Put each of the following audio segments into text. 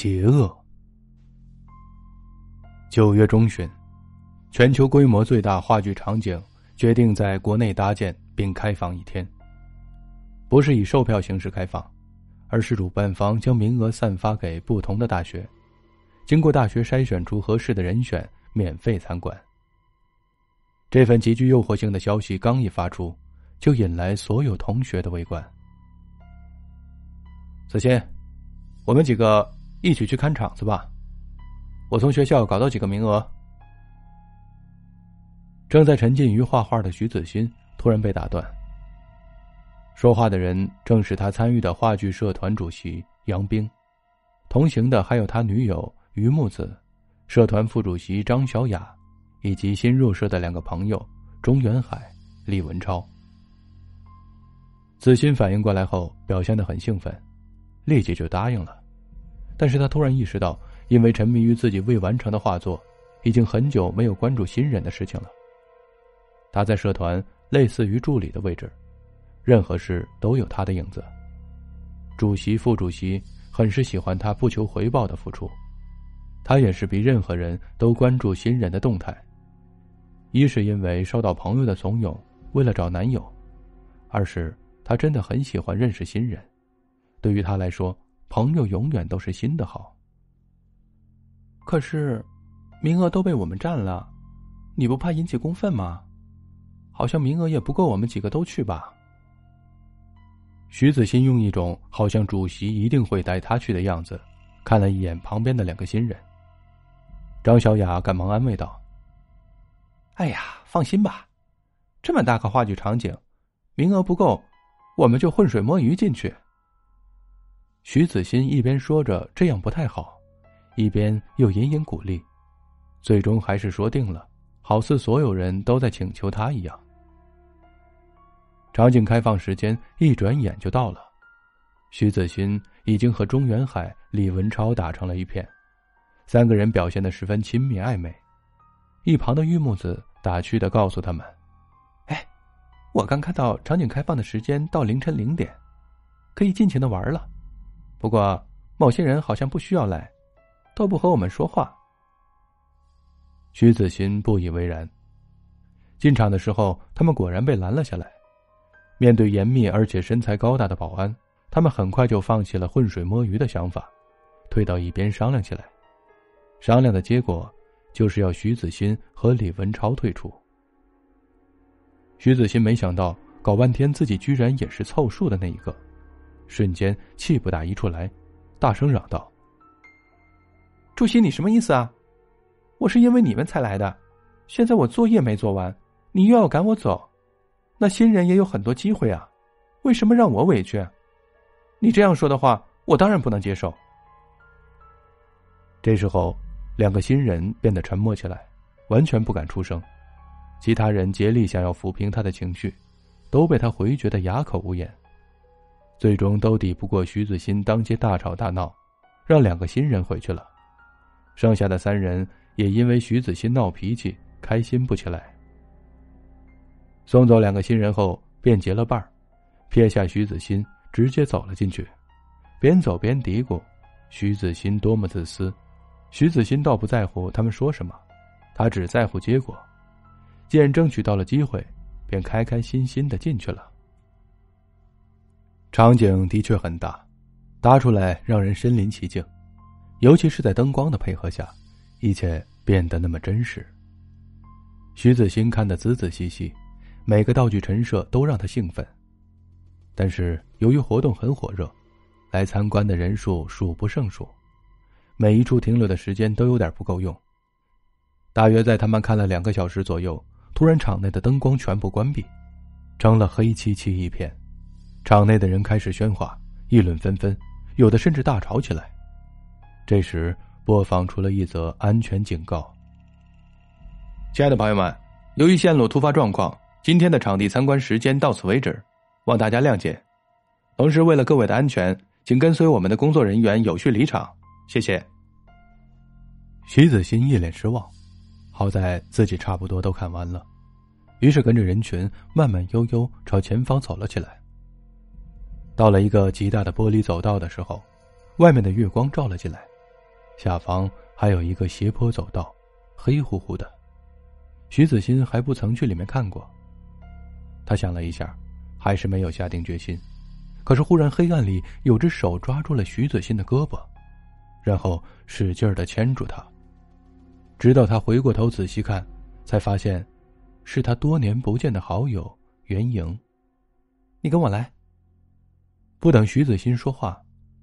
邪恶。九月中旬，全球规模最大话剧场景决定在国内搭建并开放一天。不是以售票形式开放，而是主办方将名额散发给不同的大学，经过大学筛选出合适的人选，免费参观。这份极具诱惑性的消息刚一发出，就引来所有同学的围观。子欣，我们几个一起去看场子吧。我从学校搞到几个名额。正在沉浸于画画的徐子欣突然被打断。说话的人正是他参与的话剧社团主席杨冰，同行的还有他女友于木子，社团副主席张小雅，以及新入社的两个朋友钟元海、李文超。子欣反应过来后，表现的很兴奋，立即就答应了。但是他突然意识到。因为沉迷于自己未完成的画作，已经很久没有关注新人的事情了。他在社团类似于助理的位置，任何事都有他的影子。主席、副主席很是喜欢他不求回报的付出，他也是比任何人都关注新人的动态。一是因为受到朋友的怂恿，为了找男友；二是他真的很喜欢认识新人。对于他来说，朋友永远都是新的好。可是，名额都被我们占了，你不怕引起公愤吗？好像名额也不够我们几个都去吧。徐子欣用一种好像主席一定会带他去的样子，看了一眼旁边的两个新人。张小雅赶忙安慰道：“哎呀，放心吧，这么大个话剧场景，名额不够，我们就浑水摸鱼进去。”徐子欣一边说着这样不太好。一边又隐隐鼓励，最终还是说定了，好似所有人都在请求他一样。场景开放时间一转眼就到了，徐子欣已经和钟元海、李文超打成了一片，三个人表现的十分亲密暧昧。一旁的玉木子打趣的告诉他们：“哎，我刚看到场景开放的时间到凌晨零点，可以尽情的玩了。不过某些人好像不需要来。”都不和我们说话。徐子欣不以为然。进场的时候，他们果然被拦了下来。面对严密而且身材高大的保安，他们很快就放弃了浑水摸鱼的想法，退到一边商量起来。商量的结果，就是要徐子欣和李文超退出。徐子欣没想到，搞半天自己居然也是凑数的那一个，瞬间气不打一处来，大声嚷道。主席，你什么意思啊？我是因为你们才来的，现在我作业没做完，你又要赶我走，那新人也有很多机会啊，为什么让我委屈？你这样说的话，我当然不能接受。这时候，两个新人变得沉默起来，完全不敢出声，其他人竭力想要抚平他的情绪，都被他回绝的哑口无言，最终都抵不过徐子欣当街大吵大闹，让两个新人回去了。剩下的三人也因为徐子欣闹脾气，开心不起来。送走两个新人后，便结了伴儿，撇下徐子欣，直接走了进去，边走边嘀咕：“徐子欣多么自私。”徐子欣倒不在乎他们说什么，他只在乎结果。既然争取到了机会，便开开心心的进去了。场景的确很大，搭出来让人身临其境。尤其是在灯光的配合下，一切变得那么真实。徐子欣看得仔仔细细，每个道具陈设都让他兴奋。但是由于活动很火热，来参观的人数数不胜数，每一处停留的时间都有点不够用。大约在他们看了两个小时左右，突然场内的灯光全部关闭，成了黑漆漆一片。场内的人开始喧哗，议论纷纷，有的甚至大吵起来。这时，播放出了一则安全警告：“亲爱的朋友们，由于线路突发状况，今天的场地参观时间到此为止，望大家谅解。同时，为了各位的安全，请跟随我们的工作人员有序离场，谢谢。”徐子欣一脸失望，好在自己差不多都看完了，于是跟着人群慢慢悠悠朝前方走了起来。到了一个极大的玻璃走道的时候，外面的月光照了进来。下方还有一个斜坡走道，黑乎乎的。徐子欣还不曾去里面看过。他想了一下，还是没有下定决心。可是忽然，黑暗里有只手抓住了徐子欣的胳膊，然后使劲的牵住他。直到他回过头仔细看，才发现，是他多年不见的好友袁莹。你跟我来。不等徐子欣说话，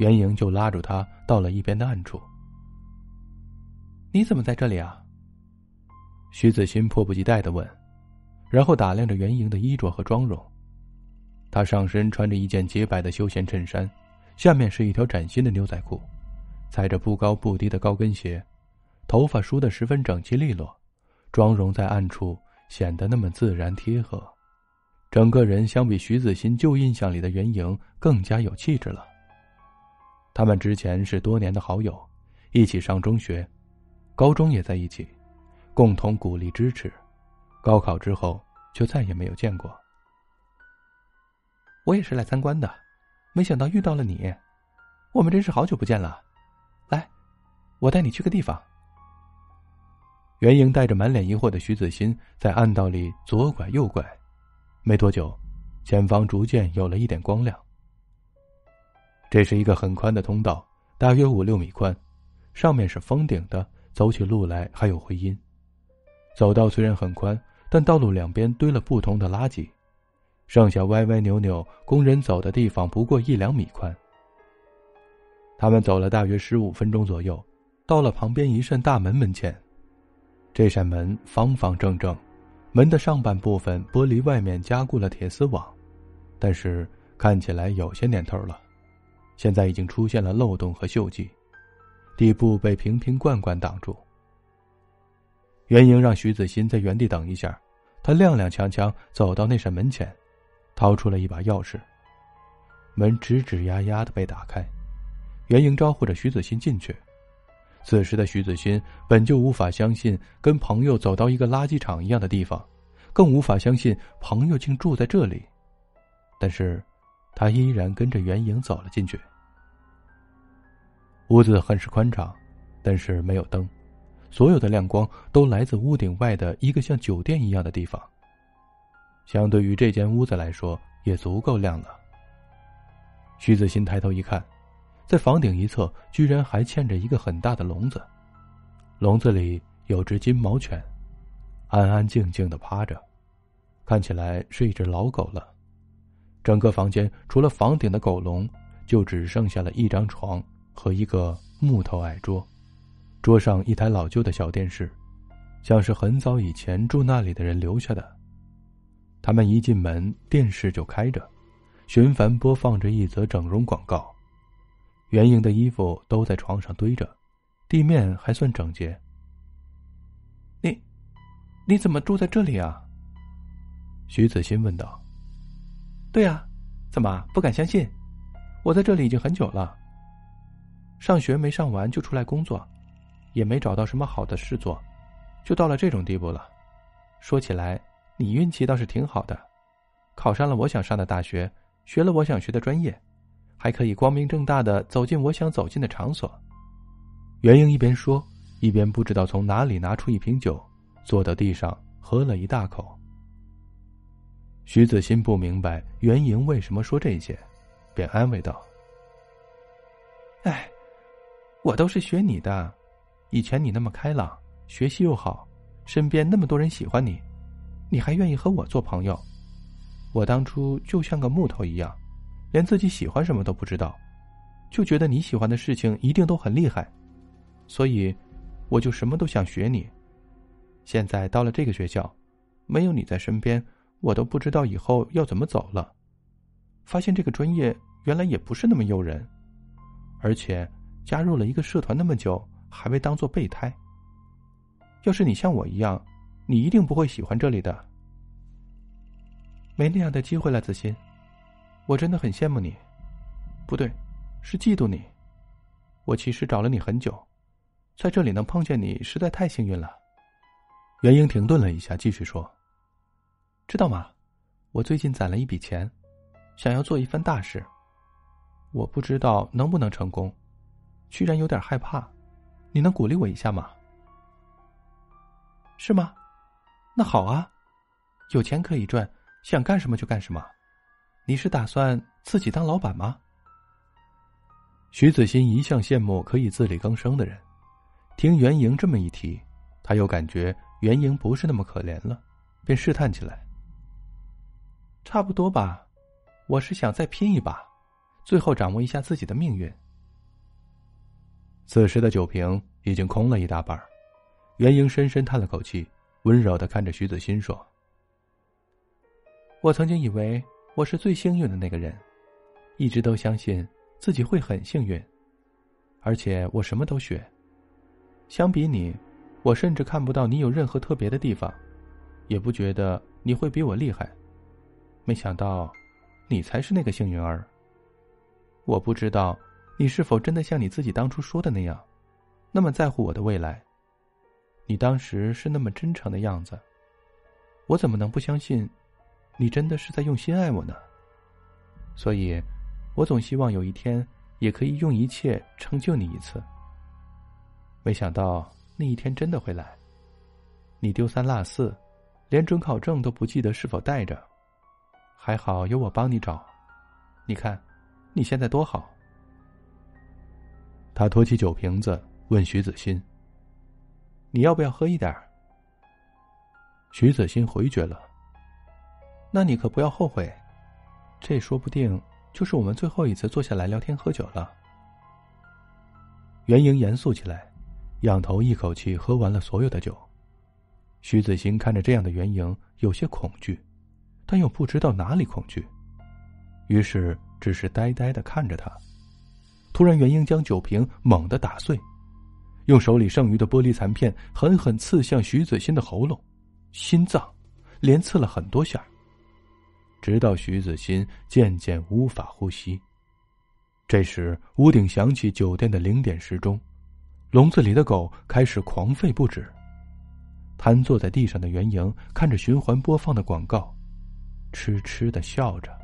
袁莹就拉住他到了一边的暗处。你怎么在这里啊？徐子欣迫不及待的问，然后打量着袁莹的衣着和妆容。她上身穿着一件洁白的休闲衬衫，下面是一条崭新的牛仔裤，踩着不高不低的高跟鞋，头发梳得十分整齐利落，妆容在暗处显得那么自然贴合，整个人相比徐子欣旧印象里的袁莹更加有气质了。他们之前是多年的好友，一起上中学，高中也在一起。共同鼓励支持，高考之后就再也没有见过。我也是来参观的，没想到遇到了你，我们真是好久不见了。来，我带你去个地方。袁莹带着满脸疑惑的徐子欣在暗道里左拐右拐，没多久，前方逐渐有了一点光亮。这是一个很宽的通道，大约五六米宽，上面是封顶的，走起路来还有回音。走道虽然很宽，但道路两边堆了不同的垃圾，剩下歪歪扭扭，工人走的地方不过一两米宽。他们走了大约十五分钟左右，到了旁边一扇大门门前。这扇门方方正正，门的上半部分玻璃外面加固了铁丝网，但是看起来有些年头了，现在已经出现了漏洞和锈迹，底部被瓶瓶罐罐挡住。袁莹让徐子欣在原地等一下，他踉踉跄跄走到那扇门前，掏出了一把钥匙。门吱吱呀呀的被打开，袁莹招呼着徐子欣进去。此时的徐子欣本就无法相信跟朋友走到一个垃圾场一样的地方，更无法相信朋友竟住在这里，但是，他依然跟着袁莹走了进去。屋子很是宽敞，但是没有灯。所有的亮光都来自屋顶外的一个像酒店一样的地方。相对于这间屋子来说，也足够亮了。徐子欣抬头一看，在房顶一侧居然还嵌着一个很大的笼子，笼子里有只金毛犬，安安静静的趴着，看起来是一只老狗了。整个房间除了房顶的狗笼，就只剩下了一张床和一个木头矮桌。桌上一台老旧的小电视，像是很早以前住那里的人留下的。他们一进门，电视就开着，循环播放着一则整容广告。袁莹的衣服都在床上堆着，地面还算整洁。你，你怎么住在这里啊？徐子欣问道。对呀，怎么不敢相信？我在这里已经很久了。上学没上完就出来工作。也没找到什么好的事做，就到了这种地步了。说起来，你运气倒是挺好的，考上了我想上的大学，学了我想学的专业，还可以光明正大的走进我想走进的场所。袁英一边说，一边不知道从哪里拿出一瓶酒，坐到地上喝了一大口。徐子欣不明白袁莹为什么说这些，便安慰道：“哎，我都是学你的。”以前你那么开朗，学习又好，身边那么多人喜欢你，你还愿意和我做朋友。我当初就像个木头一样，连自己喜欢什么都不知道，就觉得你喜欢的事情一定都很厉害，所以我就什么都想学你。现在到了这个学校，没有你在身边，我都不知道以后要怎么走了。发现这个专业原来也不是那么诱人，而且加入了一个社团那么久。还被当做备胎。要是你像我一样，你一定不会喜欢这里的。没那样的机会了，子欣，我真的很羡慕你。不对，是嫉妒你。我其实找了你很久，在这里能碰见你，实在太幸运了。袁英停顿了一下，继续说：“知道吗？我最近攒了一笔钱，想要做一番大事。我不知道能不能成功，居然有点害怕。”你能鼓励我一下吗？是吗？那好啊，有钱可以赚，想干什么就干什么。你是打算自己当老板吗？徐子欣一向羡慕可以自力更生的人，听袁莹这么一提，他又感觉袁莹不是那么可怜了，便试探起来。差不多吧，我是想再拼一把，最后掌握一下自己的命运。此时的酒瓶已经空了一大半，袁莹深深叹了口气，温柔的看着徐子欣说：“我曾经以为我是最幸运的那个人，一直都相信自己会很幸运，而且我什么都学。相比你，我甚至看不到你有任何特别的地方，也不觉得你会比我厉害。没想到，你才是那个幸运儿。我不知道。”你是否真的像你自己当初说的那样，那么在乎我的未来？你当时是那么真诚的样子，我怎么能不相信，你真的是在用心爱我呢？所以，我总希望有一天也可以用一切成就你一次。没想到那一天真的会来，你丢三落四，连准考证都不记得是否带着，还好有我帮你找。你看，你现在多好。他托起酒瓶子，问徐子欣：“你要不要喝一点？”徐子欣回绝了。那你可不要后悔，这说不定就是我们最后一次坐下来聊天喝酒了。袁莹严肃起来，仰头一口气喝完了所有的酒。徐子欣看着这样的袁莹，有些恐惧，但又不知道哪里恐惧，于是只是呆呆的看着他。突然，袁英将酒瓶猛地打碎，用手里剩余的玻璃残片狠狠刺向徐子欣的喉咙、心脏，连刺了很多下，直到徐子欣渐渐无法呼吸。这时，屋顶响起酒店的零点时钟，笼子里的狗开始狂吠不止。瘫坐在地上的袁莹看着循环播放的广告，痴痴的笑着。